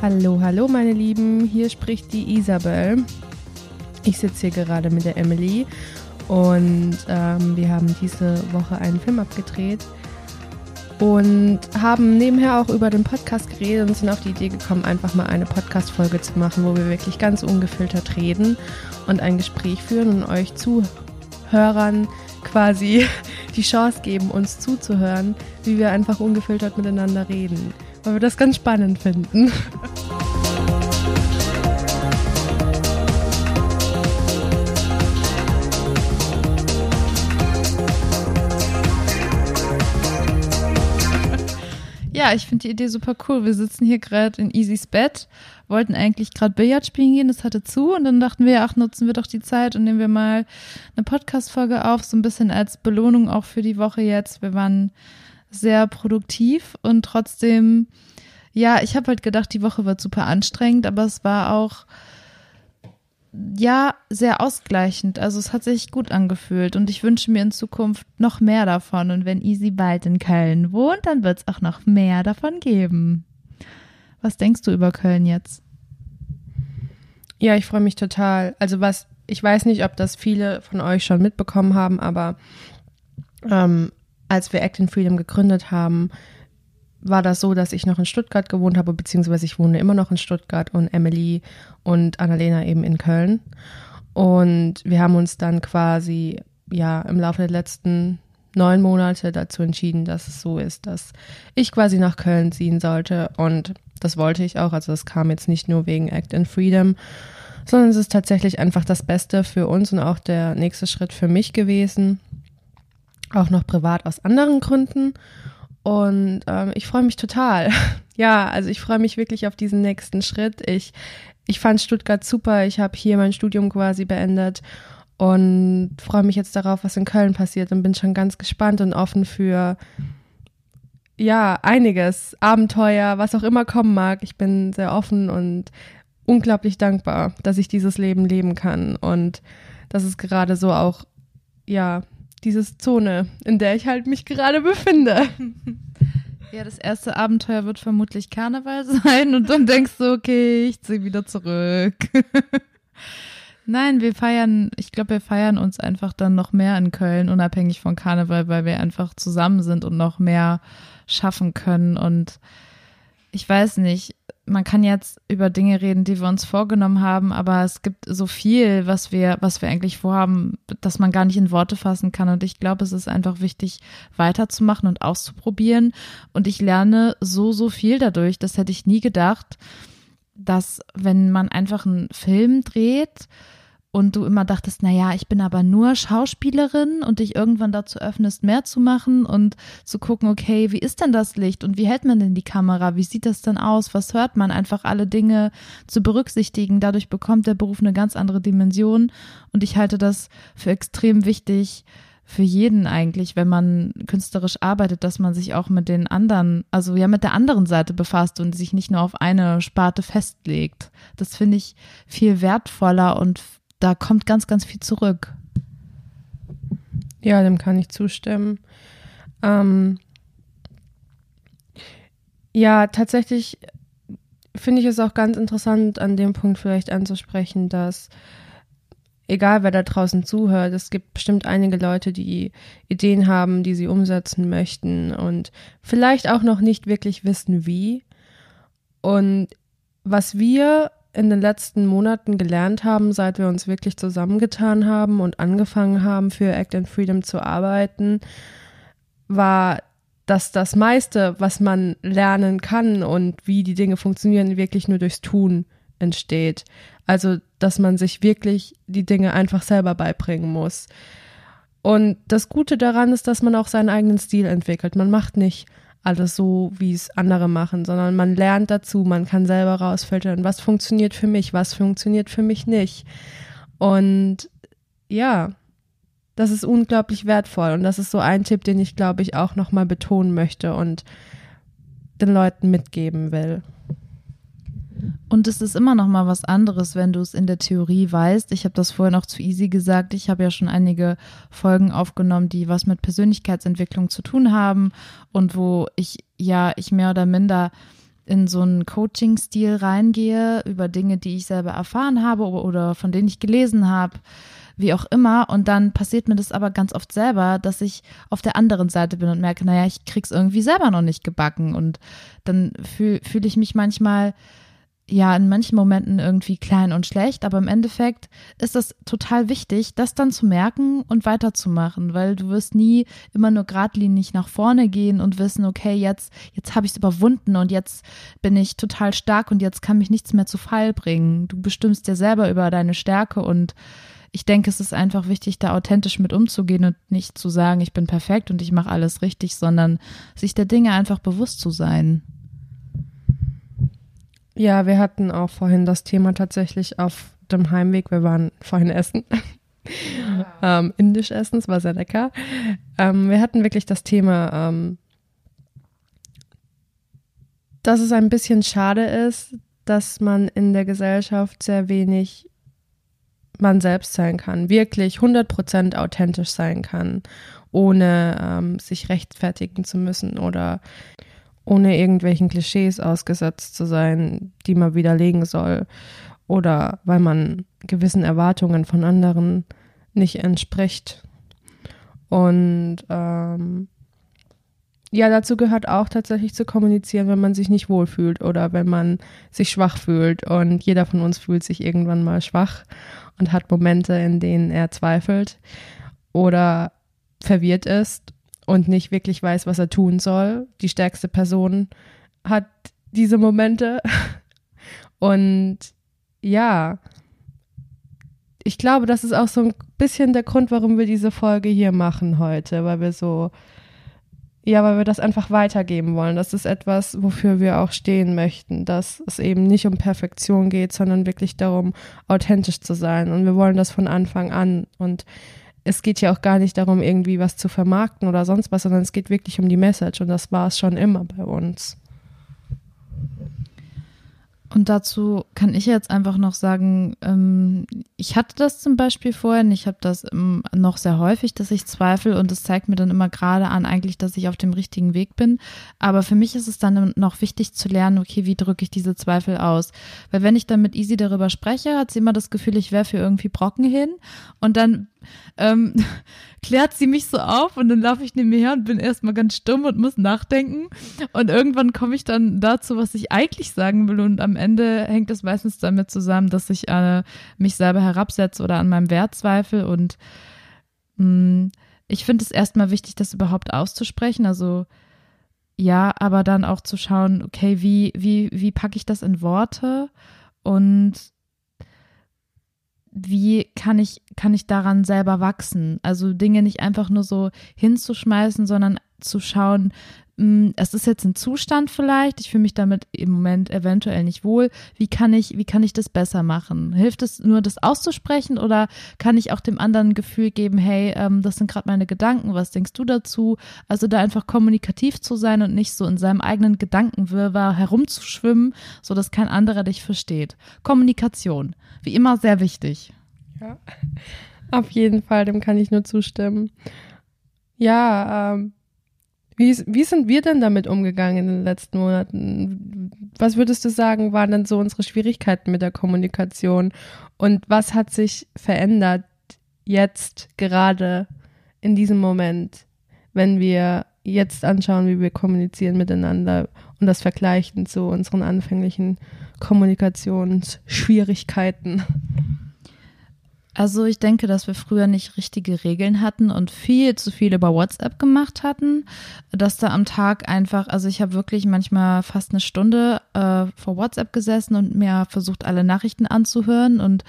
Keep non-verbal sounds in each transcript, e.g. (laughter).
Hallo, hallo meine Lieben, hier spricht die Isabel. Ich sitze hier gerade mit der Emily. Und ähm, wir haben diese Woche einen Film abgedreht. Und haben nebenher auch über den Podcast geredet und sind auf die Idee gekommen, einfach mal eine Podcast-Folge zu machen, wo wir wirklich ganz ungefiltert reden und ein Gespräch führen und euch Zuhörern quasi (laughs) die Chance geben, uns zuzuhören, wie wir einfach ungefiltert miteinander reden weil wir das ganz spannend finden. Ja, ich finde die Idee super cool. Wir sitzen hier gerade in Easys Bett, wollten eigentlich gerade Billard spielen gehen, das hatte zu und dann dachten wir, ach, nutzen wir doch die Zeit und nehmen wir mal eine Podcast-Folge auf, so ein bisschen als Belohnung auch für die Woche jetzt. Wir waren sehr produktiv und trotzdem, ja, ich habe halt gedacht, die Woche wird super anstrengend, aber es war auch ja, sehr ausgleichend. Also es hat sich gut angefühlt und ich wünsche mir in Zukunft noch mehr davon. Und wenn Easy bald in Köln wohnt, dann wird es auch noch mehr davon geben. Was denkst du über Köln jetzt? Ja, ich freue mich total. Also was, ich weiß nicht, ob das viele von euch schon mitbekommen haben, aber ähm, als wir Act in Freedom gegründet haben, war das so, dass ich noch in Stuttgart gewohnt habe, beziehungsweise ich wohne immer noch in Stuttgart und Emily und Annalena eben in Köln. Und wir haben uns dann quasi ja im Laufe der letzten neun Monate dazu entschieden, dass es so ist, dass ich quasi nach Köln ziehen sollte. Und das wollte ich auch. Also das kam jetzt nicht nur wegen Act in Freedom, sondern es ist tatsächlich einfach das Beste für uns und auch der nächste Schritt für mich gewesen auch noch privat aus anderen Gründen. Und ähm, ich freue mich total. (laughs) ja, also ich freue mich wirklich auf diesen nächsten Schritt. Ich, ich fand Stuttgart super. Ich habe hier mein Studium quasi beendet und freue mich jetzt darauf, was in Köln passiert und bin schon ganz gespannt und offen für ja, einiges, Abenteuer, was auch immer kommen mag. Ich bin sehr offen und unglaublich dankbar, dass ich dieses Leben leben kann und dass es gerade so auch ja, diese Zone, in der ich halt mich gerade befinde. (laughs) Ja, das erste Abenteuer wird vermutlich Karneval sein und dann denkst du, okay, ich ziehe wieder zurück. (laughs) Nein, wir feiern, ich glaube, wir feiern uns einfach dann noch mehr in Köln, unabhängig von Karneval, weil wir einfach zusammen sind und noch mehr schaffen können. Und ich weiß nicht, man kann jetzt über Dinge reden, die wir uns vorgenommen haben, aber es gibt so viel, was wir, was wir eigentlich vorhaben, dass man gar nicht in Worte fassen kann. Und ich glaube, es ist einfach wichtig, weiterzumachen und auszuprobieren. Und ich lerne so, so viel dadurch. Das hätte ich nie gedacht, dass wenn man einfach einen Film dreht, und du immer dachtest, na ja, ich bin aber nur Schauspielerin und dich irgendwann dazu öffnest, mehr zu machen und zu gucken, okay, wie ist denn das Licht und wie hält man denn die Kamera? Wie sieht das denn aus? Was hört man? Einfach alle Dinge zu berücksichtigen. Dadurch bekommt der Beruf eine ganz andere Dimension und ich halte das für extrem wichtig, für jeden eigentlich, wenn man künstlerisch arbeitet, dass man sich auch mit den anderen, also ja mit der anderen Seite befasst und sich nicht nur auf eine Sparte festlegt. Das finde ich viel wertvoller und da kommt ganz, ganz viel zurück. Ja, dem kann ich zustimmen. Ähm, ja, tatsächlich finde ich es auch ganz interessant, an dem Punkt vielleicht anzusprechen, dass egal wer da draußen zuhört, es gibt bestimmt einige Leute, die Ideen haben, die sie umsetzen möchten und vielleicht auch noch nicht wirklich wissen, wie. Und was wir in den letzten Monaten gelernt haben, seit wir uns wirklich zusammengetan haben und angefangen haben, für Act and Freedom zu arbeiten, war, dass das meiste, was man lernen kann und wie die Dinge funktionieren, wirklich nur durchs Tun entsteht. Also, dass man sich wirklich die Dinge einfach selber beibringen muss. Und das Gute daran ist, dass man auch seinen eigenen Stil entwickelt. Man macht nicht alles so, wie es andere machen, sondern man lernt dazu, man kann selber rausfiltern, was funktioniert für mich, was funktioniert für mich nicht. Und ja, das ist unglaublich wertvoll und das ist so ein Tipp, den ich glaube ich auch nochmal betonen möchte und den Leuten mitgeben will. Und es ist immer noch mal was anderes, wenn du es in der Theorie weißt. Ich habe das vorher noch zu easy gesagt. Ich habe ja schon einige Folgen aufgenommen, die was mit Persönlichkeitsentwicklung zu tun haben und wo ich ja ich mehr oder minder in so einen Coaching-Stil reingehe über Dinge, die ich selber erfahren habe oder von denen ich gelesen habe, wie auch immer. Und dann passiert mir das aber ganz oft selber, dass ich auf der anderen Seite bin und merke, naja, ich krieg's irgendwie selber noch nicht gebacken. Und dann fühle fühl ich mich manchmal ja in manchen Momenten irgendwie klein und schlecht, aber im Endeffekt ist es total wichtig, das dann zu merken und weiterzumachen, weil du wirst nie immer nur geradlinig nach vorne gehen und wissen, okay, jetzt jetzt habe ich es überwunden und jetzt bin ich total stark und jetzt kann mich nichts mehr zu Fall bringen. Du bestimmst dir selber über deine Stärke und ich denke, es ist einfach wichtig, da authentisch mit umzugehen und nicht zu sagen, ich bin perfekt und ich mache alles richtig, sondern sich der Dinge einfach bewusst zu sein. Ja, wir hatten auch vorhin das Thema tatsächlich auf dem Heimweg. Wir waren vorhin essen. Ja. ähm, indisch essen, es war sehr lecker. Ähm, wir hatten wirklich das Thema, ähm, dass es ein bisschen schade ist, dass man in der Gesellschaft sehr wenig man selbst sein kann, wirklich 100% authentisch sein kann, ohne ähm, sich rechtfertigen zu müssen oder ohne irgendwelchen Klischees ausgesetzt zu sein, die man widerlegen soll oder weil man gewissen Erwartungen von anderen nicht entspricht. Und ähm, ja, dazu gehört auch tatsächlich zu kommunizieren, wenn man sich nicht wohlfühlt oder wenn man sich schwach fühlt. Und jeder von uns fühlt sich irgendwann mal schwach und hat Momente, in denen er zweifelt oder verwirrt ist und nicht wirklich weiß, was er tun soll. Die stärkste Person hat diese Momente. (laughs) Und ja, ich glaube, das ist auch so ein bisschen der Grund, warum wir diese Folge hier machen heute, weil wir so, ja, weil wir das einfach weitergeben wollen. Das ist etwas, wofür wir auch stehen möchten, dass es eben nicht um Perfektion geht, sondern wirklich darum, authentisch zu sein. Und wir wollen das von Anfang an. Und es geht ja auch gar nicht darum, irgendwie was zu vermarkten oder sonst was, sondern es geht wirklich um die Message und das war es schon immer bei uns. Und dazu kann ich jetzt einfach noch sagen, ähm, ich hatte das zum Beispiel vorher, ich habe das ähm, noch sehr häufig, dass ich zweifle und es zeigt mir dann immer gerade an eigentlich, dass ich auf dem richtigen Weg bin. Aber für mich ist es dann noch wichtig zu lernen, okay, wie drücke ich diese Zweifel aus? Weil wenn ich dann mit Easy darüber spreche, hat sie immer das Gefühl, ich werfe irgendwie Brocken hin und dann ähm, (laughs) klärt sie mich so auf und dann laufe ich neben mir her und bin erstmal ganz stumm und muss nachdenken. Und irgendwann komme ich dann dazu, was ich eigentlich sagen will. Und am Ende hängt es meistens damit zusammen, dass ich äh, mich selber herabsetze oder an meinem Wert zweifle. Und mh, mm, ich finde es erstmal wichtig, das überhaupt auszusprechen. Also ja, aber dann auch zu schauen, okay, wie, wie, wie packe ich das in Worte? Und wie kann ich, kann ich daran selber wachsen? Also Dinge nicht einfach nur so hinzuschmeißen, sondern zu schauen, es ist jetzt ein Zustand vielleicht, ich fühle mich damit im Moment eventuell nicht wohl. Wie kann ich, wie kann ich das besser machen? Hilft es nur, das auszusprechen oder kann ich auch dem anderen ein Gefühl geben, hey, ähm, das sind gerade meine Gedanken, was denkst du dazu? Also da einfach kommunikativ zu sein und nicht so in seinem eigenen Gedankenwirrwarr herumzuschwimmen, so dass kein anderer dich versteht. Kommunikation, wie immer sehr wichtig. Ja, (laughs) auf jeden Fall, dem kann ich nur zustimmen. Ja, ähm, wie, wie sind wir denn damit umgegangen in den letzten Monaten? Was würdest du sagen, waren denn so unsere Schwierigkeiten mit der Kommunikation? Und was hat sich verändert jetzt gerade in diesem Moment, wenn wir jetzt anschauen, wie wir kommunizieren miteinander und das vergleichen zu unseren anfänglichen Kommunikationsschwierigkeiten? Also ich denke, dass wir früher nicht richtige Regeln hatten und viel zu viel über WhatsApp gemacht hatten, dass da am Tag einfach, also ich habe wirklich manchmal fast eine Stunde äh, vor WhatsApp gesessen und mir versucht, alle Nachrichten anzuhören und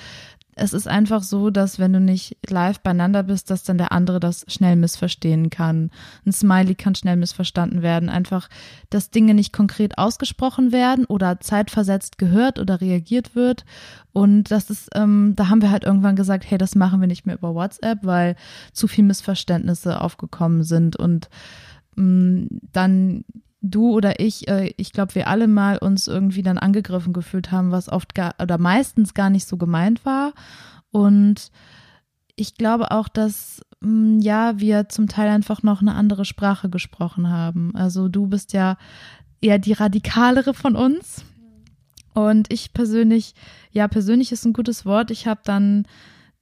es ist einfach so, dass wenn du nicht live beieinander bist, dass dann der andere das schnell missverstehen kann. Ein Smiley kann schnell missverstanden werden. Einfach, dass Dinge nicht konkret ausgesprochen werden oder zeitversetzt gehört oder reagiert wird. Und das ist, ähm, da haben wir halt irgendwann gesagt, hey, das machen wir nicht mehr über WhatsApp, weil zu viel Missverständnisse aufgekommen sind und ähm, dann du oder ich, äh, ich glaube, wir alle mal uns irgendwie dann angegriffen gefühlt haben, was oft gar oder meistens gar nicht so gemeint war. Und ich glaube auch, dass mm, ja, wir zum Teil einfach noch eine andere Sprache gesprochen haben. Also du bist ja eher die radikalere von uns. Und ich persönlich, ja, persönlich ist ein gutes Wort. Ich habe dann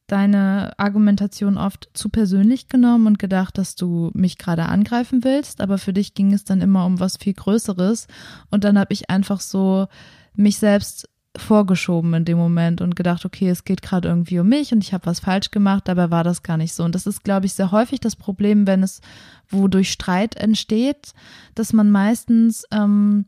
deine Argumentation oft zu persönlich genommen und gedacht, dass du mich gerade angreifen willst, aber für dich ging es dann immer um was viel Größeres. Und dann habe ich einfach so mich selbst vorgeschoben in dem Moment und gedacht, okay, es geht gerade irgendwie um mich und ich habe was falsch gemacht, dabei war das gar nicht so. Und das ist, glaube ich, sehr häufig das Problem, wenn es wodurch Streit entsteht, dass man meistens ähm,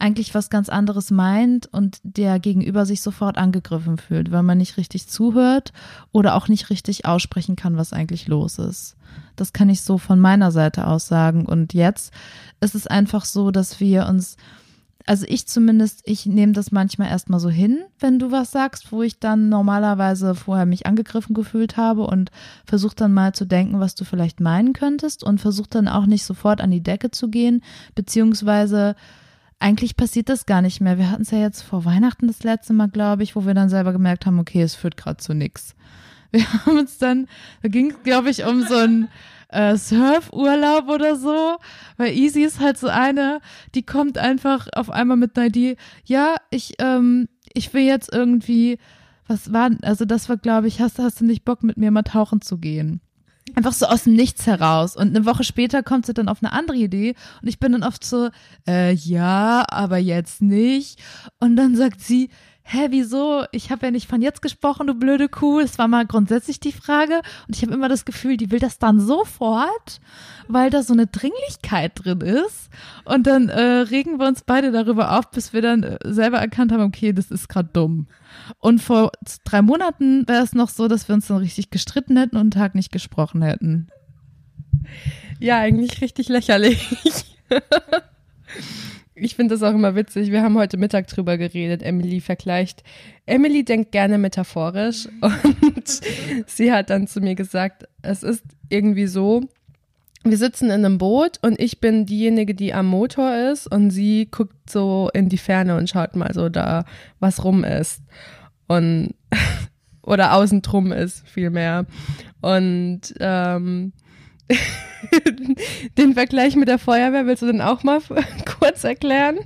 eigentlich was ganz anderes meint und der Gegenüber sich sofort angegriffen fühlt, weil man nicht richtig zuhört oder auch nicht richtig aussprechen kann, was eigentlich los ist. Das kann ich so von meiner Seite aus sagen. Und jetzt ist es einfach so, dass wir uns, also ich zumindest, ich nehme das manchmal erstmal so hin, wenn du was sagst, wo ich dann normalerweise vorher mich angegriffen gefühlt habe und versuche dann mal zu denken, was du vielleicht meinen könntest und versuche dann auch nicht sofort an die Decke zu gehen, beziehungsweise eigentlich passiert das gar nicht mehr. Wir hatten es ja jetzt vor Weihnachten das letzte Mal, glaube ich, wo wir dann selber gemerkt haben, okay, es führt gerade zu nichts. (laughs) Wir haben uns dann, da ging es, glaube ich, um so einen äh, Surfurlaub oder so, weil Easy ist halt so eine, die kommt einfach auf einmal mit einer Idee, ja, ich, ähm, ich will jetzt irgendwie, was war, also das war, glaube ich, hast, hast du nicht Bock, mit mir mal tauchen zu gehen? Einfach so aus dem Nichts heraus. Und eine Woche später kommt sie dann auf eine andere Idee und ich bin dann oft so, äh, ja, aber jetzt nicht. Und dann sagt sie, hä, wieso? Ich habe ja nicht von jetzt gesprochen, du blöde Kuh. Das war mal grundsätzlich die Frage. Und ich habe immer das Gefühl, die will das dann sofort, weil da so eine Dringlichkeit drin ist. Und dann äh, regen wir uns beide darüber auf, bis wir dann äh, selber erkannt haben, okay, das ist gerade dumm. Und vor drei Monaten wäre es noch so, dass wir uns dann richtig gestritten hätten und einen Tag nicht gesprochen hätten. Ja, eigentlich richtig lächerlich. (laughs) ich finde das auch immer witzig. Wir haben heute Mittag drüber geredet. Emily vergleicht. Emily denkt gerne metaphorisch (laughs) und sie hat dann zu mir gesagt, es ist irgendwie so, wir sitzen in einem Boot und ich bin diejenige, die am Motor ist und sie guckt so in die Ferne und schaut mal so da, was rum ist. Und (laughs) oder außen drum ist vielmehr. Und ähm, (laughs) den Vergleich mit der Feuerwehr willst du denn auch mal (laughs) kurz erklären?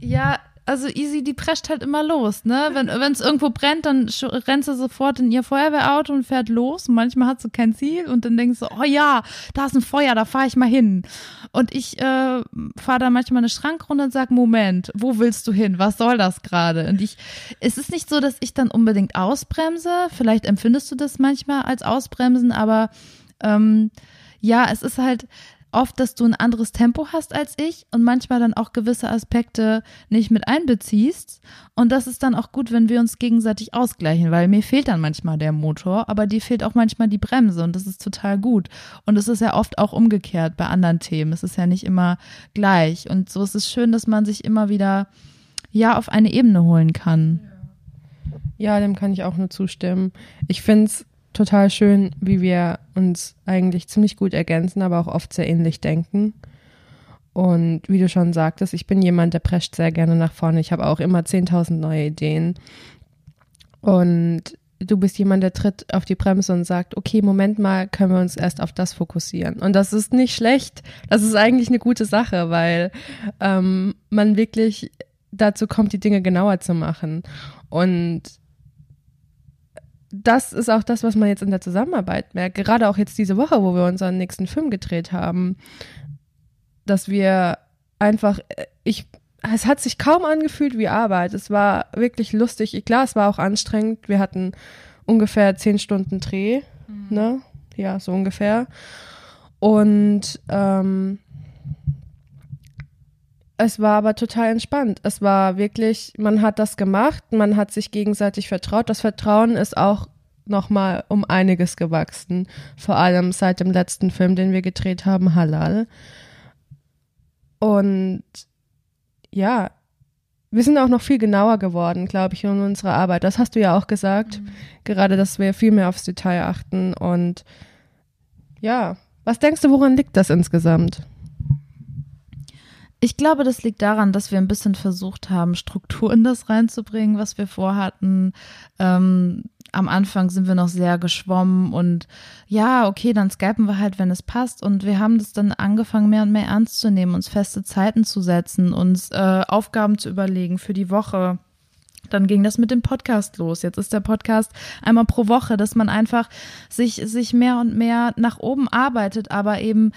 Ja, also Easy, die prescht halt immer los, ne? Wenn es irgendwo brennt, dann rennt sie sofort in ihr Feuerwehrauto und fährt los. Und manchmal hat sie kein Ziel und dann denkst du, oh ja, da ist ein Feuer, da fahre ich mal hin. Und ich äh, fahre da manchmal eine Schrank runter und sag, Moment, wo willst du hin? Was soll das gerade? Und ich, es ist nicht so, dass ich dann unbedingt ausbremse. Vielleicht empfindest du das manchmal als Ausbremsen, aber ähm, ja, es ist halt, oft, dass du ein anderes Tempo hast als ich und manchmal dann auch gewisse Aspekte nicht mit einbeziehst. Und das ist dann auch gut, wenn wir uns gegenseitig ausgleichen, weil mir fehlt dann manchmal der Motor, aber dir fehlt auch manchmal die Bremse und das ist total gut. Und es ist ja oft auch umgekehrt bei anderen Themen. Es ist ja nicht immer gleich. Und so ist es schön, dass man sich immer wieder ja auf eine Ebene holen kann. Ja, dem kann ich auch nur zustimmen. Ich finde es total schön, wie wir uns eigentlich ziemlich gut ergänzen, aber auch oft sehr ähnlich denken. Und wie du schon sagtest, ich bin jemand, der prescht sehr gerne nach vorne. Ich habe auch immer 10.000 neue Ideen. Und du bist jemand, der tritt auf die Bremse und sagt, okay, Moment mal, können wir uns erst auf das fokussieren. Und das ist nicht schlecht. Das ist eigentlich eine gute Sache, weil ähm, man wirklich dazu kommt, die Dinge genauer zu machen. Und das ist auch das, was man jetzt in der Zusammenarbeit merkt. Gerade auch jetzt diese Woche, wo wir unseren nächsten Film gedreht haben, dass wir einfach, ich, es hat sich kaum angefühlt wie Arbeit. Es war wirklich lustig. Klar, es war auch anstrengend. Wir hatten ungefähr zehn Stunden Dreh, mhm. ne? Ja, so ungefähr. Und ähm, es war aber total entspannt. Es war wirklich, man hat das gemacht, man hat sich gegenseitig vertraut. Das Vertrauen ist auch nochmal um einiges gewachsen. Vor allem seit dem letzten Film, den wir gedreht haben, Halal. Und ja, wir sind auch noch viel genauer geworden, glaube ich, in unserer Arbeit. Das hast du ja auch gesagt. Mhm. Gerade, dass wir viel mehr aufs Detail achten. Und ja, was denkst du, woran liegt das insgesamt? Ich glaube, das liegt daran, dass wir ein bisschen versucht haben, Struktur in das reinzubringen, was wir vorhatten. Ähm, am Anfang sind wir noch sehr geschwommen und ja, okay, dann skypen wir halt, wenn es passt. Und wir haben das dann angefangen, mehr und mehr ernst zu nehmen, uns feste Zeiten zu setzen, uns äh, Aufgaben zu überlegen für die Woche. Dann ging das mit dem Podcast los. Jetzt ist der Podcast einmal pro Woche, dass man einfach sich, sich mehr und mehr nach oben arbeitet, aber eben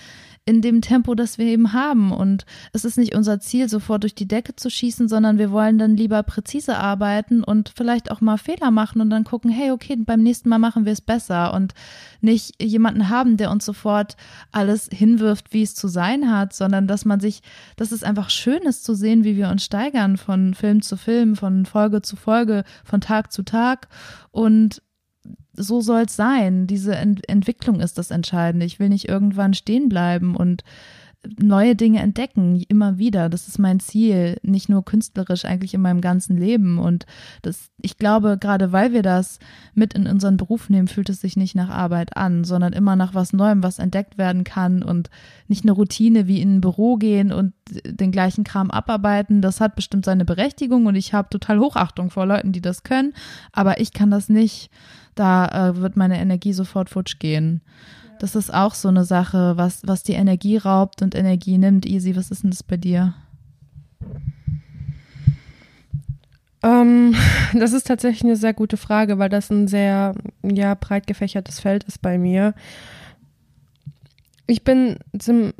in dem Tempo, das wir eben haben. Und es ist nicht unser Ziel, sofort durch die Decke zu schießen, sondern wir wollen dann lieber präzise arbeiten und vielleicht auch mal Fehler machen und dann gucken, hey, okay, beim nächsten Mal machen wir es besser und nicht jemanden haben, der uns sofort alles hinwirft, wie es zu sein hat, sondern dass man sich, dass es einfach schön ist zu sehen, wie wir uns steigern von Film zu Film, von Folge zu Folge, von Tag zu Tag und so soll es sein. Diese Ent Entwicklung ist das Entscheidende. Ich will nicht irgendwann stehen bleiben und neue Dinge entdecken, immer wieder. Das ist mein Ziel, nicht nur künstlerisch, eigentlich in meinem ganzen Leben. Und das, ich glaube, gerade weil wir das mit in unseren Beruf nehmen, fühlt es sich nicht nach Arbeit an, sondern immer nach was Neuem, was entdeckt werden kann und nicht eine Routine wie in ein Büro gehen und den gleichen Kram abarbeiten. Das hat bestimmt seine Berechtigung und ich habe total Hochachtung vor Leuten, die das können, aber ich kann das nicht da äh, wird meine Energie sofort futsch gehen. Das ist auch so eine Sache, was, was die Energie raubt und Energie nimmt. Easy, was ist denn das bei dir? Ähm, (laughs) das ist tatsächlich eine sehr gute Frage, weil das ein sehr ja, breit gefächertes Feld ist bei mir. Ich bin,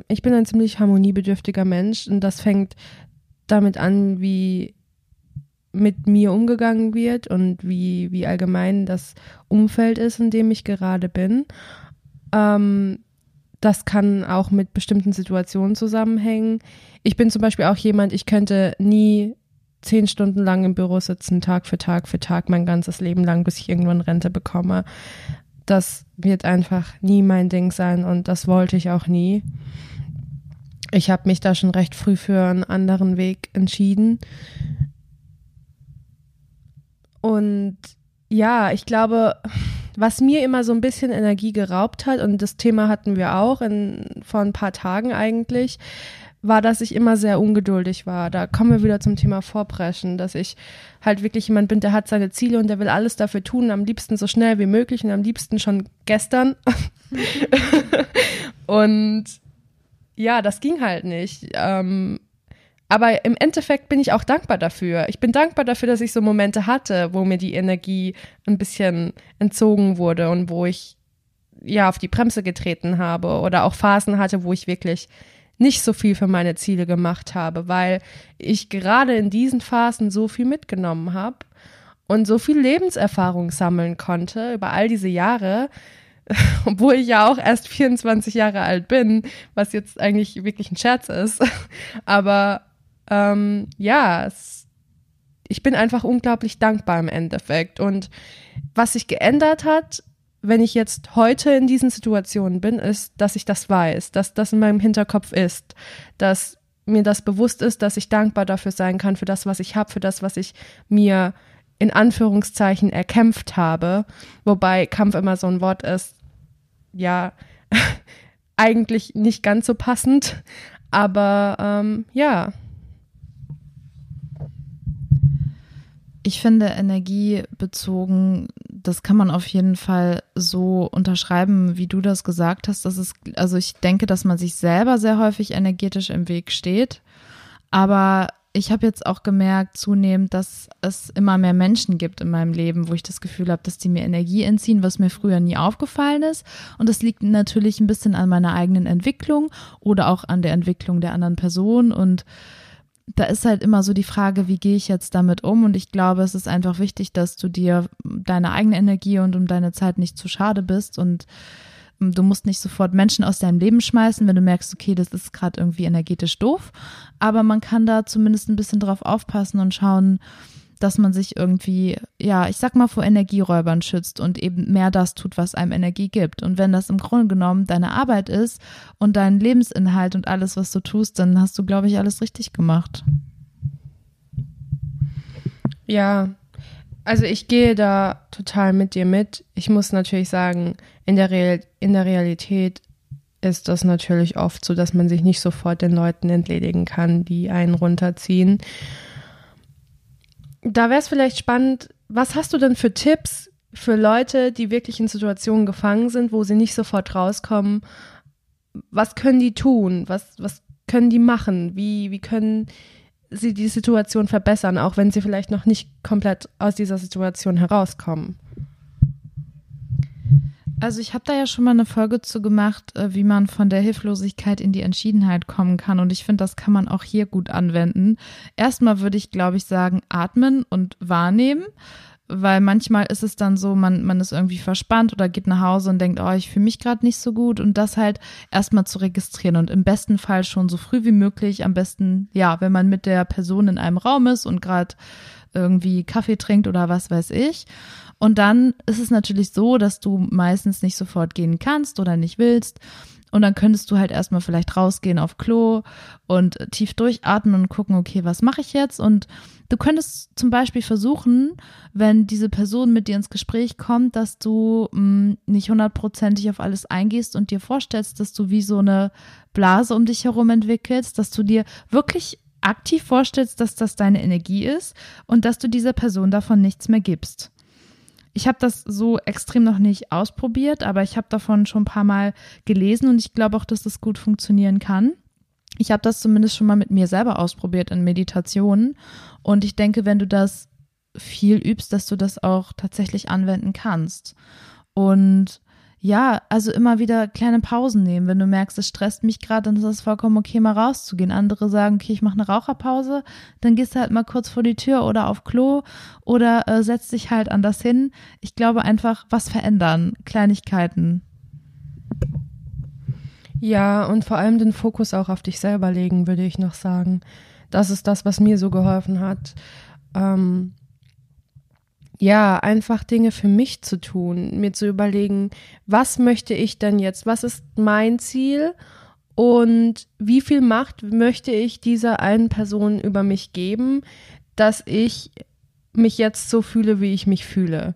ich bin ein ziemlich harmoniebedürftiger Mensch und das fängt damit an, wie mit mir umgegangen wird und wie, wie allgemein das Umfeld ist, in dem ich gerade bin. Ähm, das kann auch mit bestimmten Situationen zusammenhängen. Ich bin zum Beispiel auch jemand, ich könnte nie zehn Stunden lang im Büro sitzen, Tag für Tag für Tag, mein ganzes Leben lang, bis ich irgendwann Rente bekomme. Das wird einfach nie mein Ding sein und das wollte ich auch nie. Ich habe mich da schon recht früh für einen anderen Weg entschieden. Und ja, ich glaube, was mir immer so ein bisschen Energie geraubt hat, und das Thema hatten wir auch in, vor ein paar Tagen eigentlich, war, dass ich immer sehr ungeduldig war. Da kommen wir wieder zum Thema Vorpreschen, dass ich halt wirklich jemand bin, der hat seine Ziele und der will alles dafür tun, am liebsten so schnell wie möglich und am liebsten schon gestern. (laughs) und ja, das ging halt nicht. Ähm, aber im Endeffekt bin ich auch dankbar dafür. Ich bin dankbar dafür, dass ich so Momente hatte, wo mir die Energie ein bisschen entzogen wurde und wo ich ja auf die Bremse getreten habe oder auch Phasen hatte, wo ich wirklich nicht so viel für meine Ziele gemacht habe, weil ich gerade in diesen Phasen so viel mitgenommen habe und so viel Lebenserfahrung sammeln konnte über all diese Jahre, (laughs) obwohl ich ja auch erst 24 Jahre alt bin, was jetzt eigentlich wirklich ein Scherz ist. (laughs) Aber ähm, ja, es, ich bin einfach unglaublich dankbar im Endeffekt. Und was sich geändert hat, wenn ich jetzt heute in diesen Situationen bin, ist, dass ich das weiß, dass das in meinem Hinterkopf ist, dass mir das bewusst ist, dass ich dankbar dafür sein kann, für das, was ich habe, für das, was ich mir in Anführungszeichen erkämpft habe. Wobei Kampf immer so ein Wort ist, ja, (laughs) eigentlich nicht ganz so passend. Aber ähm, ja, Ich finde energiebezogen, das kann man auf jeden Fall so unterschreiben, wie du das gesagt hast. Das ist, also ich denke, dass man sich selber sehr häufig energetisch im Weg steht. Aber ich habe jetzt auch gemerkt zunehmend, dass es immer mehr Menschen gibt in meinem Leben, wo ich das Gefühl habe, dass die mir Energie entziehen, was mir früher nie aufgefallen ist. Und das liegt natürlich ein bisschen an meiner eigenen Entwicklung oder auch an der Entwicklung der anderen Person. Und da ist halt immer so die Frage, wie gehe ich jetzt damit um? Und ich glaube, es ist einfach wichtig, dass du dir deine eigene Energie und um deine Zeit nicht zu schade bist und ähm, du musst nicht sofort Menschen aus deinem Leben schmeißen, wenn du merkst, okay, das ist gerade irgendwie energetisch doof. Aber man kann da zumindest ein bisschen drauf aufpassen und schauen, dass man sich irgendwie, ja, ich sag mal, vor Energieräubern schützt und eben mehr das tut, was einem Energie gibt. Und wenn das im Grunde genommen deine Arbeit ist und dein Lebensinhalt und alles, was du tust, dann hast du, glaube ich, alles richtig gemacht. Ja, also ich gehe da total mit dir mit. Ich muss natürlich sagen, in der, Real in der Realität ist das natürlich oft so, dass man sich nicht sofort den Leuten entledigen kann, die einen runterziehen. Da wäre es vielleicht spannend, was hast du denn für Tipps für Leute, die wirklich in Situationen gefangen sind, wo sie nicht sofort rauskommen? Was können die tun? Was, was können die machen? Wie, wie können sie die Situation verbessern, auch wenn sie vielleicht noch nicht komplett aus dieser Situation herauskommen? Also ich habe da ja schon mal eine Folge zu gemacht, äh, wie man von der Hilflosigkeit in die Entschiedenheit kommen kann. Und ich finde, das kann man auch hier gut anwenden. Erstmal würde ich, glaube ich, sagen, atmen und wahrnehmen. Weil manchmal ist es dann so, man, man ist irgendwie verspannt oder geht nach Hause und denkt, oh, ich fühle mich gerade nicht so gut. Und das halt erstmal zu registrieren und im besten Fall schon so früh wie möglich, am besten, ja, wenn man mit der Person in einem Raum ist und gerade irgendwie Kaffee trinkt oder was weiß ich. Und dann ist es natürlich so, dass du meistens nicht sofort gehen kannst oder nicht willst. Und dann könntest du halt erstmal vielleicht rausgehen auf Klo und tief durchatmen und gucken, okay, was mache ich jetzt? Und du könntest zum Beispiel versuchen, wenn diese Person mit dir ins Gespräch kommt, dass du mh, mm, nicht hundertprozentig auf alles eingehst und dir vorstellst, dass du wie so eine Blase um dich herum entwickelst, dass du dir wirklich aktiv vorstellst, dass das deine Energie ist und dass du dieser Person davon nichts mehr gibst. Ich habe das so extrem noch nicht ausprobiert, aber ich habe davon schon ein paar Mal gelesen und ich glaube auch, dass das gut funktionieren kann. Ich habe das zumindest schon mal mit mir selber ausprobiert in Meditationen und ich denke, wenn du das viel übst, dass du das auch tatsächlich anwenden kannst. Und ja, also immer wieder kleine Pausen nehmen. Wenn du merkst, es stresst mich gerade, dann ist es vollkommen okay, mal rauszugehen. Andere sagen, okay, ich mache eine Raucherpause, dann gehst du halt mal kurz vor die Tür oder auf Klo oder äh, setzt dich halt anders hin. Ich glaube einfach, was verändern, Kleinigkeiten. Ja, und vor allem den Fokus auch auf dich selber legen, würde ich noch sagen. Das ist das, was mir so geholfen hat. Ähm, ja, einfach Dinge für mich zu tun, mir zu überlegen, was möchte ich denn jetzt, was ist mein Ziel und wie viel Macht möchte ich dieser einen Person über mich geben, dass ich mich jetzt so fühle, wie ich mich fühle.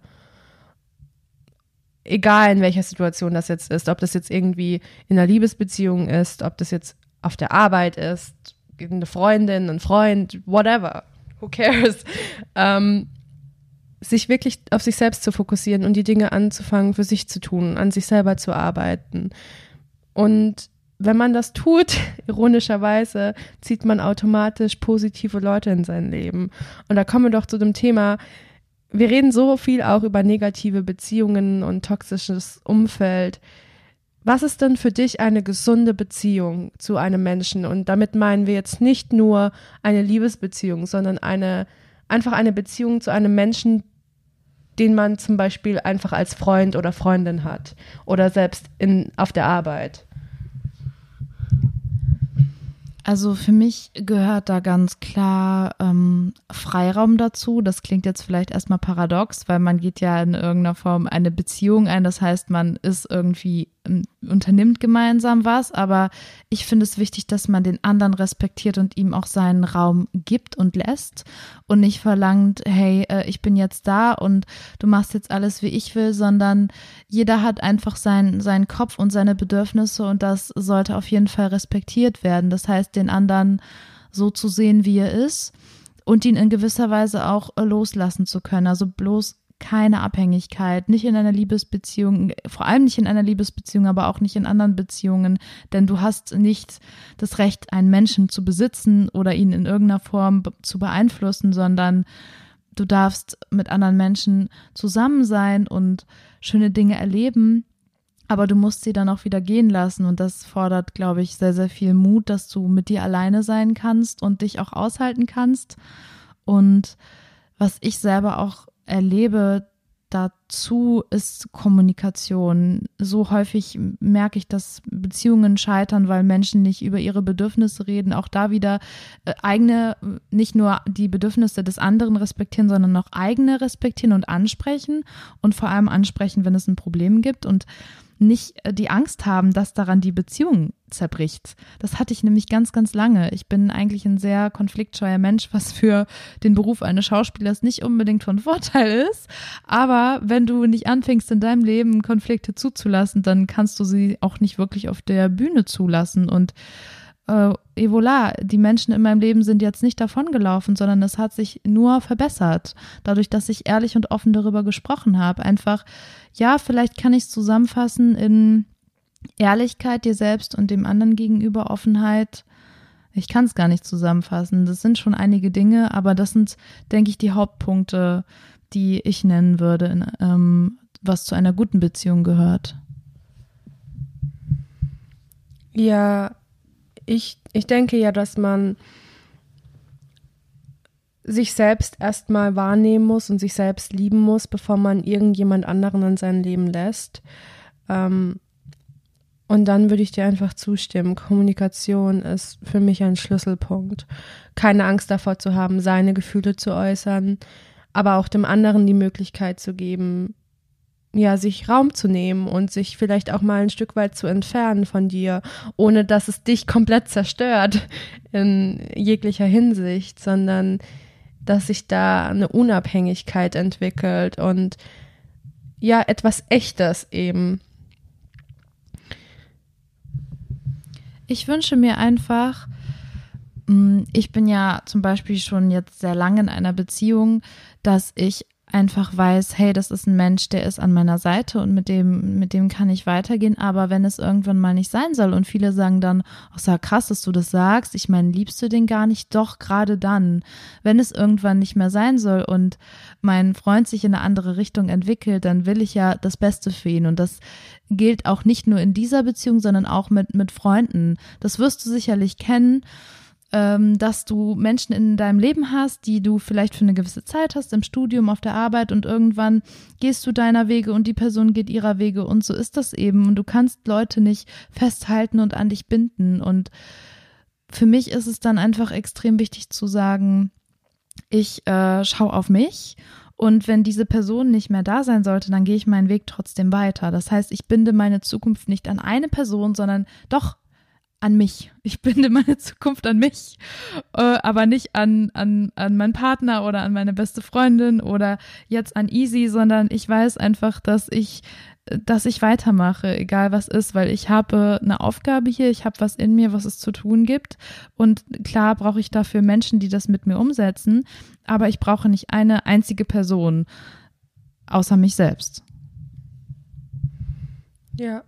Egal in welcher Situation das jetzt ist, ob das jetzt irgendwie in einer Liebesbeziehung ist, ob das jetzt auf der Arbeit ist, eine Freundin, ein Freund, whatever. Who cares? Ähm, sich wirklich auf sich selbst zu fokussieren und die Dinge anzufangen, für sich zu tun, an sich selber zu arbeiten. Und wenn man das tut, (laughs) ironischerweise, zieht man automatisch positive Leute in sein Leben. Und da kommen wir doch zu dem Thema, wir reden so viel auch über negative Beziehungen und toxisches Umfeld. Was ist denn für dich eine gesunde Beziehung zu einem Menschen? Und damit meinen wir jetzt nicht nur eine Liebesbeziehung, sondern eine, einfach eine Beziehung zu einem Menschen, den man zum Beispiel einfach als Freund oder Freundin hat oder selbst in, auf der Arbeit? Also für mich gehört da ganz klar ähm, Freiraum dazu. Das klingt jetzt vielleicht erstmal paradox, weil man geht ja in irgendeiner Form eine Beziehung ein. Das heißt, man ist irgendwie unternimmt gemeinsam was, aber ich finde es wichtig, dass man den anderen respektiert und ihm auch seinen Raum gibt und lässt und nicht verlangt, hey, äh, ich bin jetzt da und du machst jetzt alles, wie ich will, sondern jeder hat einfach sein, seinen Kopf und seine Bedürfnisse und das sollte auf jeden Fall respektiert werden. Das heißt, den anderen so zu sehen, wie er ist und ihn in gewisser Weise auch äh, loslassen zu können. Also bloß keine Abhängigkeit, nicht in einer Liebesbeziehung, vor allem nicht in einer Liebesbeziehung, aber auch nicht in anderen Beziehungen, denn du hast nicht das Recht, einen Menschen zu besitzen oder ihn in irgendeiner Form zu beeinflussen, sondern du darfst mit anderen Menschen zusammen sein und schöne Dinge erleben, aber du musst sie dann auch wieder gehen lassen. Und das fordert, glaube ich, sehr, sehr viel Mut, dass du mit dir alleine sein kannst und dich auch aushalten kannst. Und was ich selber auch erlebe dazu ist Kommunikation. So häufig merke ich, dass Beziehungen scheitern, weil Menschen nicht über ihre Bedürfnisse reden. Auch da wieder äh, eigene, nicht nur die Bedürfnisse des anderen respektieren, sondern auch eigene respektieren und ansprechen und vor allem ansprechen, wenn es ein Problem gibt und nicht äh, die Angst haben, dass daran die Beziehung zerbricht. Das hatte ich nämlich ganz, ganz lange. Ich bin eigentlich ein sehr konfliktscheuer Mensch, was für den Beruf eines Schauspielers nicht unbedingt von Vorteil ist. Aber wenn du nicht anfängst, in deinem Leben Konflikte zuzulassen, dann kannst du sie auch nicht wirklich auf der Bühne zulassen. Und äh, et die Menschen in meinem Leben sind jetzt nicht davongelaufen, sondern es hat sich nur verbessert. Dadurch, dass ich ehrlich und offen darüber gesprochen habe. Einfach, ja, vielleicht kann ich es zusammenfassen in Ehrlichkeit dir selbst und dem anderen gegenüber, Offenheit. Ich kann es gar nicht zusammenfassen. Das sind schon einige Dinge, aber das sind, denke ich, die Hauptpunkte, die ich nennen würde, in, ähm, was zu einer guten Beziehung gehört. Ja, ich, ich denke ja, dass man sich selbst erstmal wahrnehmen muss und sich selbst lieben muss, bevor man irgendjemand anderen in sein Leben lässt. Ähm, und dann würde ich dir einfach zustimmen. Kommunikation ist für mich ein Schlüsselpunkt. Keine Angst davor zu haben, seine Gefühle zu äußern, aber auch dem anderen die Möglichkeit zu geben, ja, sich Raum zu nehmen und sich vielleicht auch mal ein Stück weit zu entfernen von dir, ohne dass es dich komplett zerstört in jeglicher Hinsicht, sondern dass sich da eine Unabhängigkeit entwickelt und ja, etwas Echtes eben. Ich wünsche mir einfach, mm, ich bin ja zum Beispiel schon jetzt sehr lange in einer Beziehung, dass ich einfach weiß, hey, das ist ein Mensch, der ist an meiner Seite und mit dem, mit dem kann ich weitergehen. Aber wenn es irgendwann mal nicht sein soll und viele sagen dann, ach, so krass, dass du das sagst. Ich meine, liebst du den gar nicht? Doch, gerade dann. Wenn es irgendwann nicht mehr sein soll und mein Freund sich in eine andere Richtung entwickelt, dann will ich ja das Beste für ihn. Und das gilt auch nicht nur in dieser Beziehung, sondern auch mit, mit Freunden. Das wirst du sicherlich kennen dass du Menschen in deinem Leben hast, die du vielleicht für eine gewisse Zeit hast, im Studium, auf der Arbeit und irgendwann gehst du deiner Wege und die Person geht ihrer Wege und so ist das eben. Und du kannst Leute nicht festhalten und an dich binden. Und für mich ist es dann einfach extrem wichtig zu sagen, ich äh, schaue auf mich. Und wenn diese Person nicht mehr da sein sollte, dann gehe ich meinen Weg trotzdem weiter. Das heißt, ich binde meine Zukunft nicht an eine Person, sondern doch an mich. Ich binde meine Zukunft an mich, äh, aber nicht an, an, an meinen Partner oder an meine beste Freundin oder jetzt an Easy, sondern ich weiß einfach, dass ich dass ich weitermache, egal was ist, weil ich habe eine Aufgabe hier, ich habe was in mir, was es zu tun gibt. Und klar brauche ich dafür Menschen, die das mit mir umsetzen, aber ich brauche nicht eine einzige Person außer mich selbst. Ja,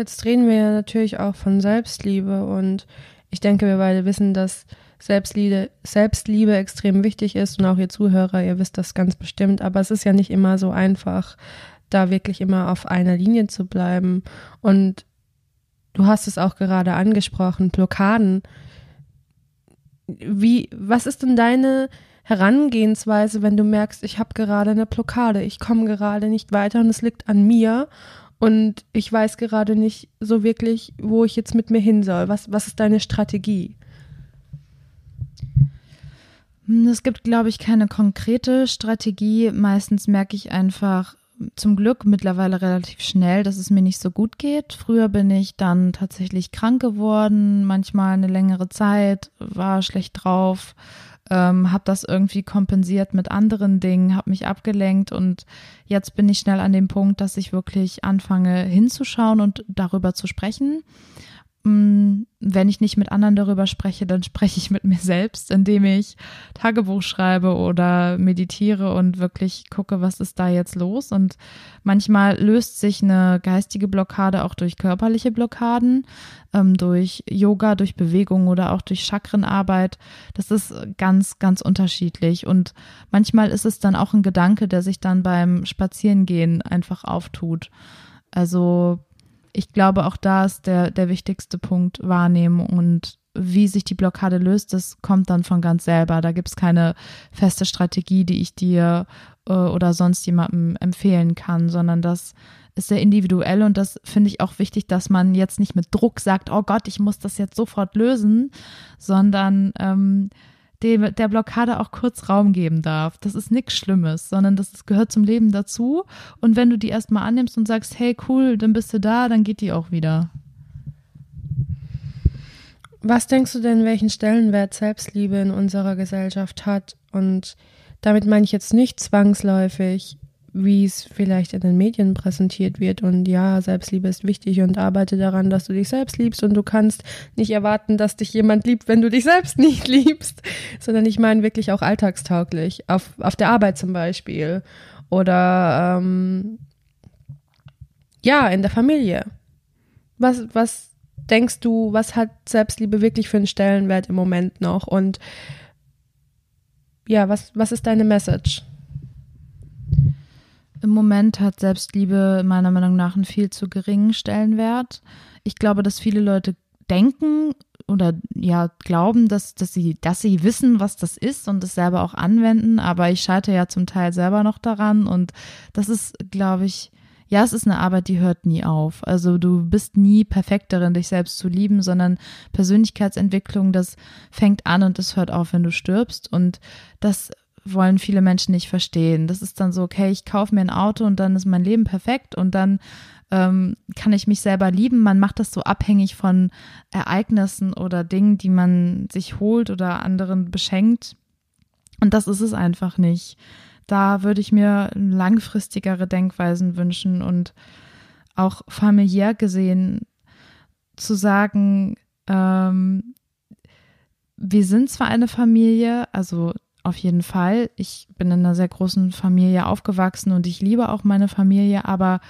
Jetzt reden wir ja natürlich auch von Selbstliebe und ich denke, wir beide wissen, dass Selbstliebe, Selbstliebe extrem wichtig ist und auch ihr Zuhörer, ihr wisst das ganz bestimmt, aber es ist ja nicht immer so einfach, da wirklich immer auf einer Linie zu bleiben. Und du hast es auch gerade angesprochen, Blockaden. Wie, was ist denn deine Herangehensweise, wenn du merkst, ich habe gerade eine Blockade, ich komme gerade nicht weiter und es liegt an mir und ich weiß gerade nicht so wirklich, wo ich jetzt mit mir hin soll. Was, was ist deine Strategie? Hm, es gibt, glaube ich, keine konkrete Strategie. Meistens merke ich einfach zum Glück mittlerweile relativ schnell, dass es mir nicht so gut geht. Früher bin ich dann tatsächlich krank geworden, manchmal eine längere Zeit, war schlecht drauf ähm, habe das irgendwie kompensiert mit anderen Dingen, habe mich abgelenkt und jetzt bin ich schnell an dem Punkt, dass ich wirklich anfange hinzuschauen und darüber zu sprechen. Mm, wenn ich nicht mit anderen darüber spreche, dann spreche ich mit mir selbst, indem ich Tagebuch schreibe oder meditiere und wirklich gucke, was ist da jetzt los. Und manchmal löst sich eine geistige Blockade auch durch körperliche Blockaden, ähm, durch Yoga, durch Bewegung oder auch durch Chakrenarbeit. Das ist ganz, ganz unterschiedlich. Und manchmal ist es dann auch ein Gedanke, der sich dann beim Spazierengehen einfach auftut. Also ich glaube, auch da ist der, der wichtigste Punkt Wahrnehmen und wie sich die Blockade löst, das kommt dann von ganz selber. Da gibt es keine feste Strategie, die ich dir äh, oder sonst jemandem empfehlen kann, sondern das ist sehr individuell und das finde ich auch wichtig, dass man jetzt nicht mit Druck sagt, oh Gott, ich muss das jetzt sofort lösen, sondern ähm, dem, der Blockade auch kurz Raum geben darf. Das ist nichts Schlimmes, sondern das, das gehört zum Leben dazu. Und wenn du die erstmal annimmst und sagst, hey cool, dann bist du da, dann geht die auch wieder. Was denkst du denn, welchen Stellenwert Selbstliebe in unserer Gesellschaft hat? Und damit meine ich jetzt nicht zwangsläufig, wie es vielleicht in den Medien präsentiert wird. Und ja, Selbstliebe ist wichtig und arbeite daran, dass du dich selbst liebst. Und du kannst nicht erwarten, dass dich jemand liebt, wenn du dich selbst (laughs) nicht liebst. Sondern ich meine wirklich auch alltagstauglich. Auf, auf der Arbeit zum Beispiel. Oder ähm, ja, in der Familie. Was, was denkst du, was hat Selbstliebe wirklich für einen Stellenwert im Moment noch? Und ja, was, was ist deine Message? Im Moment hat Selbstliebe meiner Meinung nach einen viel zu geringen Stellenwert. Ich glaube, dass viele Leute denken oder ja glauben, dass, dass sie, dass sie wissen, was das ist und es selber auch anwenden, aber ich scheitere ja zum Teil selber noch daran und das ist, glaube ich, ja, es ist eine Arbeit, die hört nie auf. Also du bist nie perfekt darin, dich selbst zu lieben, sondern Persönlichkeitsentwicklung, das fängt an und es hört auf, wenn du stirbst. Und das wollen viele Menschen nicht verstehen. Das ist dann so, okay, ich kaufe mir ein Auto und dann ist mein Leben perfekt und dann ähm, kann ich mich selber lieben. Man macht das so abhängig von Ereignissen oder Dingen, die man sich holt oder anderen beschenkt. Und das ist es einfach nicht da würde ich mir langfristigere Denkweisen wünschen und auch familiär gesehen zu sagen, ähm, wir sind zwar eine Familie, also auf jeden Fall, ich bin in einer sehr großen Familie aufgewachsen und ich liebe auch meine Familie, aber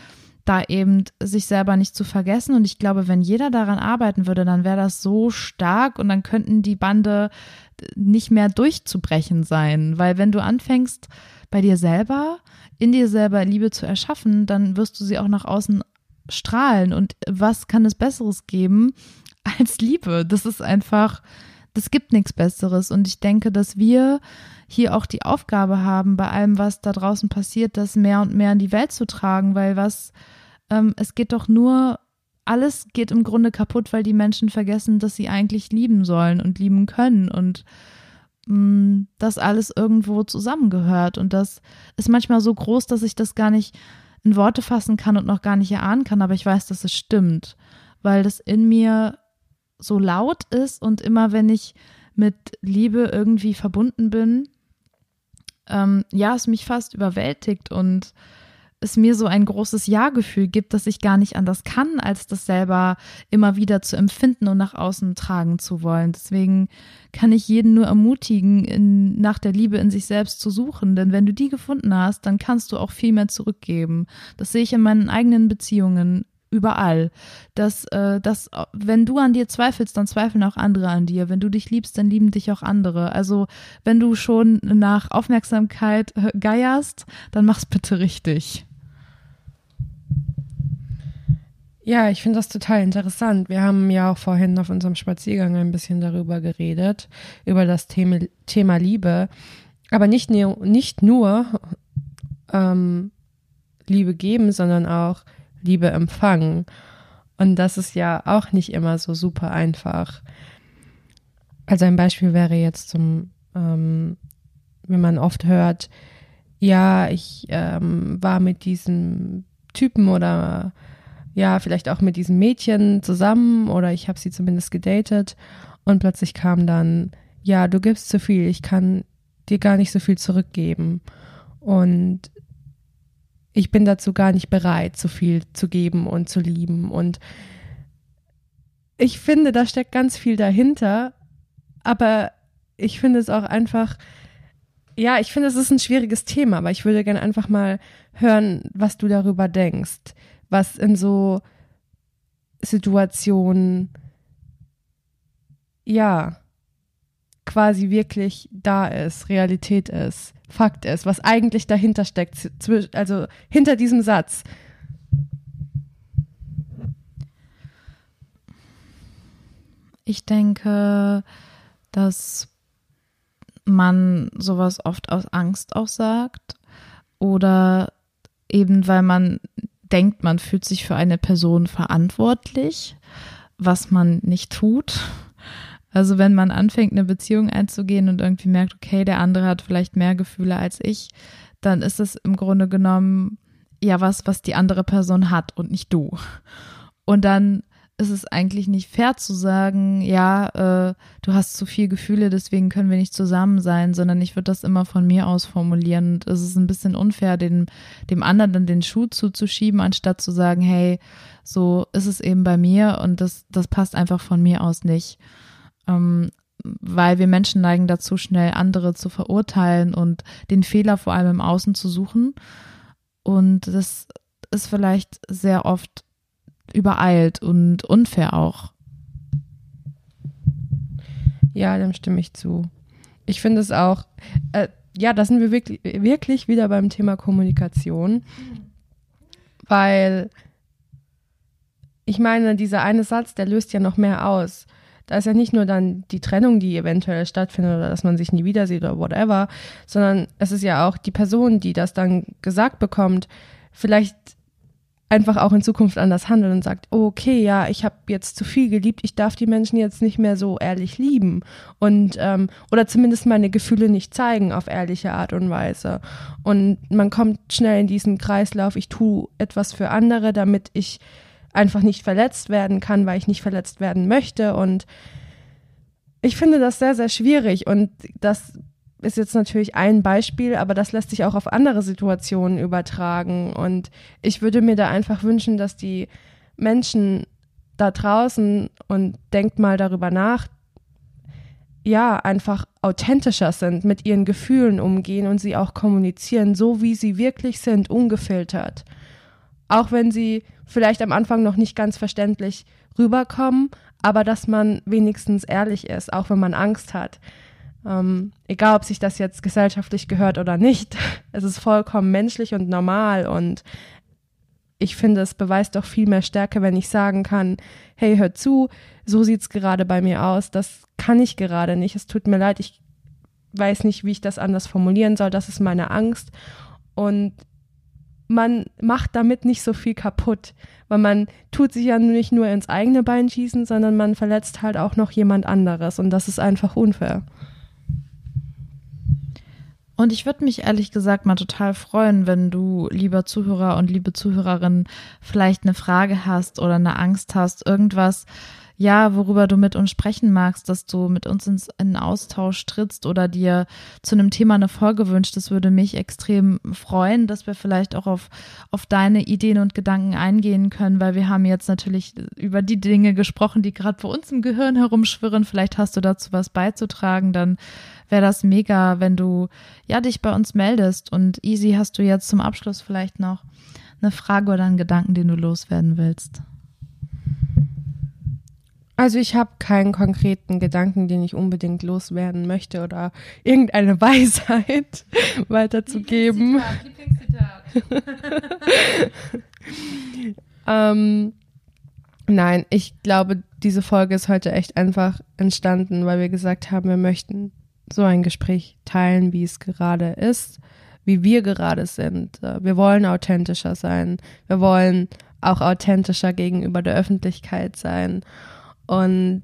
da eben sich selber nicht zu vergessen. Und ich glaube, wenn jeder daran arbeiten würde, dann wäre das so stark und dann könnten die Bande nicht mehr durchzubrechen sein. Weil wenn du anfängst, bei dir selber, in dir selber Liebe zu erschaffen, dann wirst du sie auch nach außen strahlen. Und was kann es Besseres geben (laughs) als Liebe? Das ist einfach, das gibt nichts Besseres. Und ich denke, dass wir hier auch die Aufgabe haben, bei allem, was da draußen passiert, das mehr und mehr in die Welt zu tragen, weil was, ähm, es geht doch nur, alles geht im Grunde kaputt, weil die Menschen vergessen, dass sie eigentlich lieben sollen und lieben können. Und mh, das alles irgendwo zusammengehört. Und das ist manchmal so groß, dass ich das gar nicht in Worte fassen kann und noch gar nicht erahnen kann, aber ich weiß, dass es stimmt, weil das in mir so laut ist und immer wenn ich mit Liebe irgendwie verbunden bin, ähm, ja, es mich fast überwältigt und es mir so ein großes Ja-Gefühl gibt, dass ich gar nicht anders kann, als das selber immer wieder zu empfinden und nach außen tragen zu wollen. Deswegen kann ich jeden nur ermutigen, in, nach der Liebe in sich selbst zu suchen. Denn wenn du die gefunden hast, dann kannst du auch viel mehr zurückgeben. Das sehe ich in meinen eigenen Beziehungen überall. Dass, äh, dass, wenn du an dir zweifelst, dann zweifeln auch andere an dir. Wenn du dich liebst, dann lieben dich auch andere. Also, wenn du schon nach Aufmerksamkeit äh, geierst, dann mach's bitte richtig. Ja, ich finde das total interessant. Wir haben ja auch vorhin auf unserem Spaziergang ein bisschen darüber geredet, über das Thema, Thema Liebe. Aber nicht, nicht nur ähm, Liebe geben, sondern auch Liebe empfangen. Und das ist ja auch nicht immer so super einfach. Also ein Beispiel wäre jetzt zum, ähm, wenn man oft hört, ja, ich ähm, war mit diesem Typen oder ja, vielleicht auch mit diesem Mädchen zusammen oder ich habe sie zumindest gedatet und plötzlich kam dann, ja, du gibst zu viel, ich kann dir gar nicht so viel zurückgeben und ich bin dazu gar nicht bereit, so viel zu geben und zu lieben. Und ich finde, da steckt ganz viel dahinter, aber ich finde es auch einfach, ja, ich finde, es ist ein schwieriges Thema, aber ich würde gerne einfach mal hören, was du darüber denkst was in so Situationen ja quasi wirklich da ist, Realität ist, Fakt ist, was eigentlich dahinter steckt, also hinter diesem Satz. Ich denke, dass man sowas oft aus Angst auch sagt oder eben weil man denkt, man fühlt sich für eine Person verantwortlich, was man nicht tut. Also wenn man anfängt, eine Beziehung einzugehen und irgendwie merkt, okay, der andere hat vielleicht mehr Gefühle als ich, dann ist es im Grunde genommen ja was, was die andere Person hat und nicht du. Und dann ist es eigentlich nicht fair zu sagen, ja, äh, du hast zu viel Gefühle, deswegen können wir nicht zusammen sein, sondern ich würde das immer von mir aus formulieren. Und es ist ein bisschen unfair, dem, dem anderen dann den Schuh zuzuschieben, anstatt zu sagen, hey, so ist es eben bei mir und das, das passt einfach von mir aus nicht. Ähm, weil wir Menschen neigen dazu, schnell andere zu verurteilen und den Fehler vor allem im Außen zu suchen. Und das ist vielleicht sehr oft übereilt und unfair auch. Ja, dem stimme ich zu. Ich finde es auch, äh, ja, da sind wir wirklich, wirklich wieder beim Thema Kommunikation, weil ich meine, dieser eine Satz, der löst ja noch mehr aus. Da ist ja nicht nur dann die Trennung, die eventuell stattfindet oder dass man sich nie wieder sieht oder whatever, sondern es ist ja auch die Person, die das dann gesagt bekommt. Vielleicht einfach auch in Zukunft anders handeln und sagt, oh, okay, ja, ich habe jetzt zu viel geliebt, ich darf die Menschen jetzt nicht mehr so ehrlich lieben und ähm, oder zumindest meine Gefühle nicht zeigen auf ehrliche Art und Weise. Und man kommt schnell in diesen Kreislauf, ich tue etwas für andere, damit ich einfach nicht verletzt werden kann, weil ich nicht verletzt werden möchte und ich finde das sehr, sehr schwierig und das ist jetzt natürlich ein Beispiel, aber das lässt sich auch auf andere Situationen übertragen. Und ich würde mir da einfach wünschen, dass die Menschen da draußen und denkt mal darüber nach, ja, einfach authentischer sind, mit ihren Gefühlen umgehen und sie auch kommunizieren, so wie sie wirklich sind, ungefiltert. Auch wenn sie vielleicht am Anfang noch nicht ganz verständlich rüberkommen, aber dass man wenigstens ehrlich ist, auch wenn man Angst hat. Ähm, egal, ob sich das jetzt gesellschaftlich gehört oder nicht. (laughs) Es ist vollkommen menschlich und normal und ich finde, es beweist doch viel mehr Stärke, wenn ich sagen kann, hey, hör zu, so sieht's gerade bei mir aus, das kann ich gerade nicht, es tut mir leid, ich weiß nicht, wie ich das anders formulieren soll, das ist meine Angst und man macht damit nicht so viel kaputt, weil man tut sich ja nicht nur ins eigene Bein schießen, sondern man verletzt halt auch noch jemand anderes und das ist einfach unfair. Und ich würde mich ehrlich gesagt mal total freuen, wenn du, lieber Zuhörer und liebe Zuhörerin, vielleicht eine Frage hast oder eine Angst hast, irgendwas, ja, worüber du mit uns sprechen magst, dass du mit uns ins, in Austausch trittst oder dir zu einem Thema eine Folge wünscht. Das würde mich extrem freuen, dass wir vielleicht auch auf, auf deine Ideen und Gedanken eingehen können, weil wir haben jetzt natürlich über die Dinge gesprochen, die gerade bei uns im Gehirn herumschwirren. Vielleicht hast du dazu was beizutragen, dann wäre das mega, wenn du ja dich bei uns meldest. Und Easy, hast du jetzt zum Abschluss vielleicht noch eine Frage oder einen Gedanken, den du loswerden willst? Also ich habe keinen konkreten Gedanken, den ich unbedingt loswerden möchte oder irgendeine (laughs) Weisheit (laughs) weiterzugeben. Lieblingszitat, Lieblingszitat. (laughs) ähm, nein, ich glaube, diese Folge ist heute echt einfach entstanden, weil wir gesagt haben, wir möchten so ein Gespräch teilen, wie es gerade ist, wie wir gerade sind. Wir wollen authentischer sein. Wir wollen auch authentischer gegenüber der Öffentlichkeit sein. Und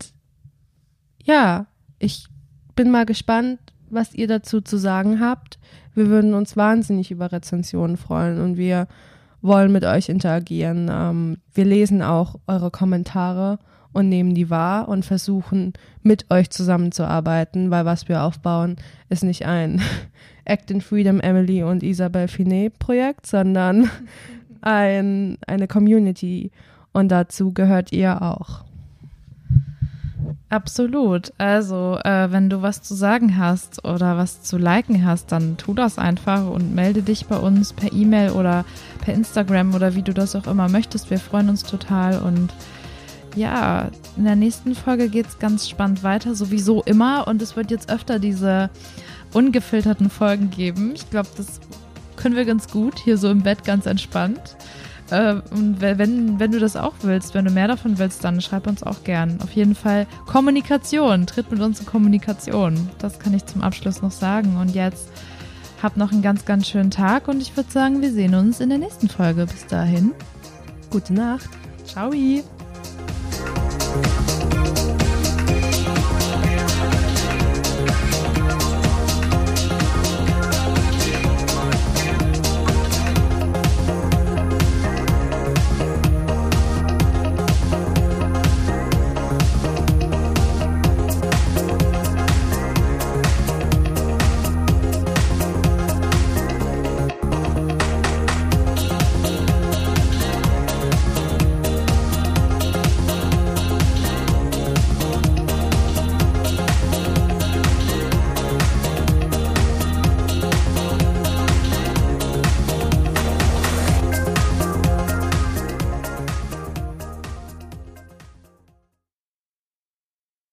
ja, ich bin mal gespannt, was ihr dazu zu sagen habt. Wir würden uns wahnsinnig über Rezensionen freuen und wir wollen mit euch interagieren. Ähm, wir lesen auch eure Kommentare und nehmen die wahr und versuchen mit euch zusammenzuarbeiten, weil was wir aufbauen, ist nicht ein (laughs) Act in Freedom Emily und Isabel Finet Projekt, sondern (laughs) ein, eine Community und dazu gehört ihr auch. Absolut. Also, äh, wenn du was zu sagen hast oder was zu liken hast, dann tu das einfach und melde dich bei uns per E-Mail oder per Instagram oder wie du das auch immer möchtest. Wir freuen uns total und ja, in der nächsten Folge geht es ganz spannend weiter, sowieso immer. Und es wird jetzt öfter diese ungefilterten Folgen geben. Ich glaube, das können wir ganz gut, hier so im Bett ganz entspannt. Äh, und wenn, wenn du das auch willst, wenn du mehr davon willst, dann schreib uns auch gern. Auf jeden Fall Kommunikation, tritt mit uns in Kommunikation. Das kann ich zum Abschluss noch sagen. Und jetzt habt noch einen ganz, ganz schönen Tag und ich würde sagen, wir sehen uns in der nächsten Folge. Bis dahin. Gute Nacht. Ciao.